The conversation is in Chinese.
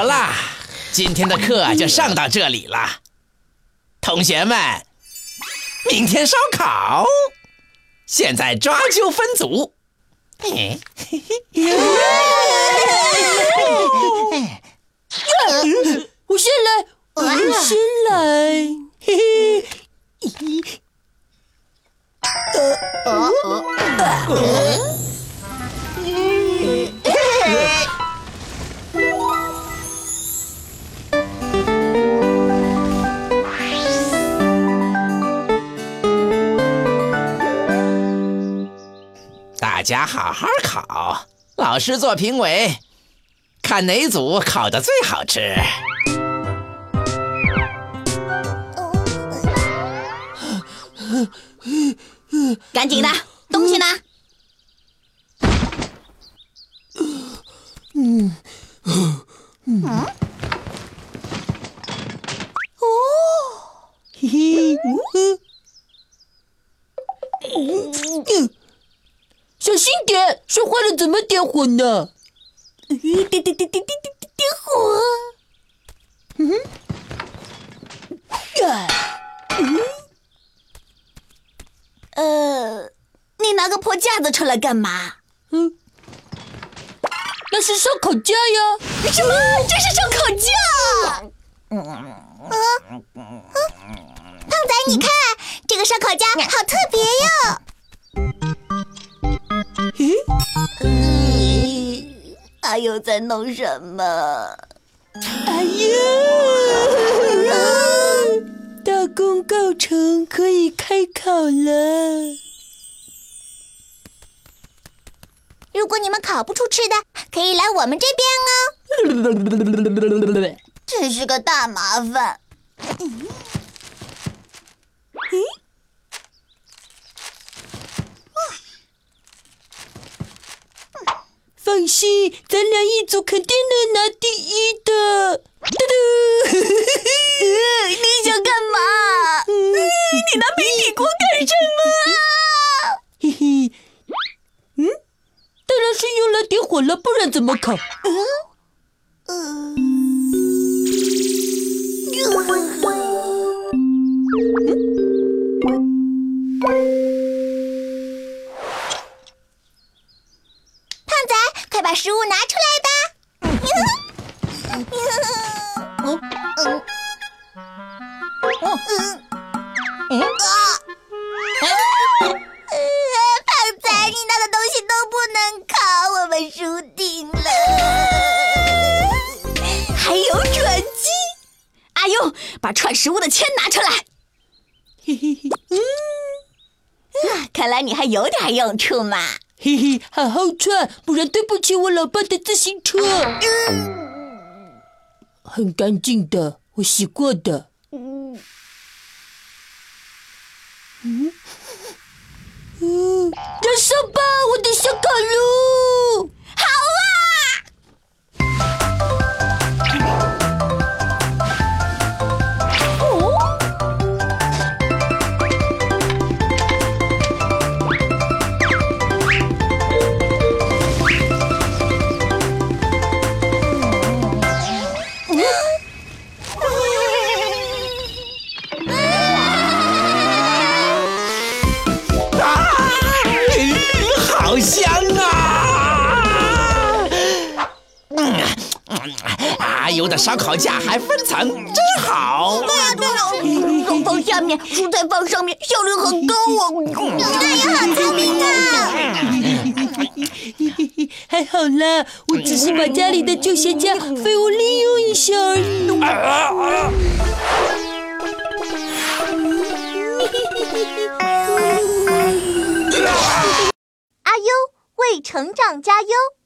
好啦，今天的课就上到这里了。同学们，明天烧烤，现在抓阄分组。嘿嘿嘿我先来，我先来，嘿嘿。呃呃呃。大家好好考，老师做评委，看哪组烤的最好吃。赶紧的，东西呢？嗯嗯哦，嘿嘿，嗯。小心点，摔坏了怎么点火呢？点点点点点点点火。嗯，呀嗯，呃，你拿个破架子出来干嘛？嗯，那是烧烤架呀。什么？这是烧烤架？嗯嗯嗯，胖仔，你看这个烧烤架好特别哟。阿尤在弄什么？哎呀！大功告成，可以开烤了。如果你们烤不出吃的，可以来我们这边哦。真是个大麻烦。嗯。放心，咱俩一组肯定能拿第一的。嘟嘟，你想干嘛？你拿平底锅干什么？嘿嘿，嗯，当然是用来点火了，不然怎么烤？嗯，嗯。把食物拿出来吧！嗯嗯嗯胖仔，你拿的东西都不能烤，我们输定了。还有转机，阿勇，把串食物的签拿出来。嘿嘿嘿，嗯，看来你还有点用处嘛。嘿嘿，好好穿，不然对不起我老爸的自行车。很干净的，我洗过的。有的烧烤架还分层，真好。对呀对呀，肉放下面，蔬菜放上面，效率很高哦。对呀，好聪明啊！还好啦，我只是把家里的旧鞋架废物利用一下而已。成长加油。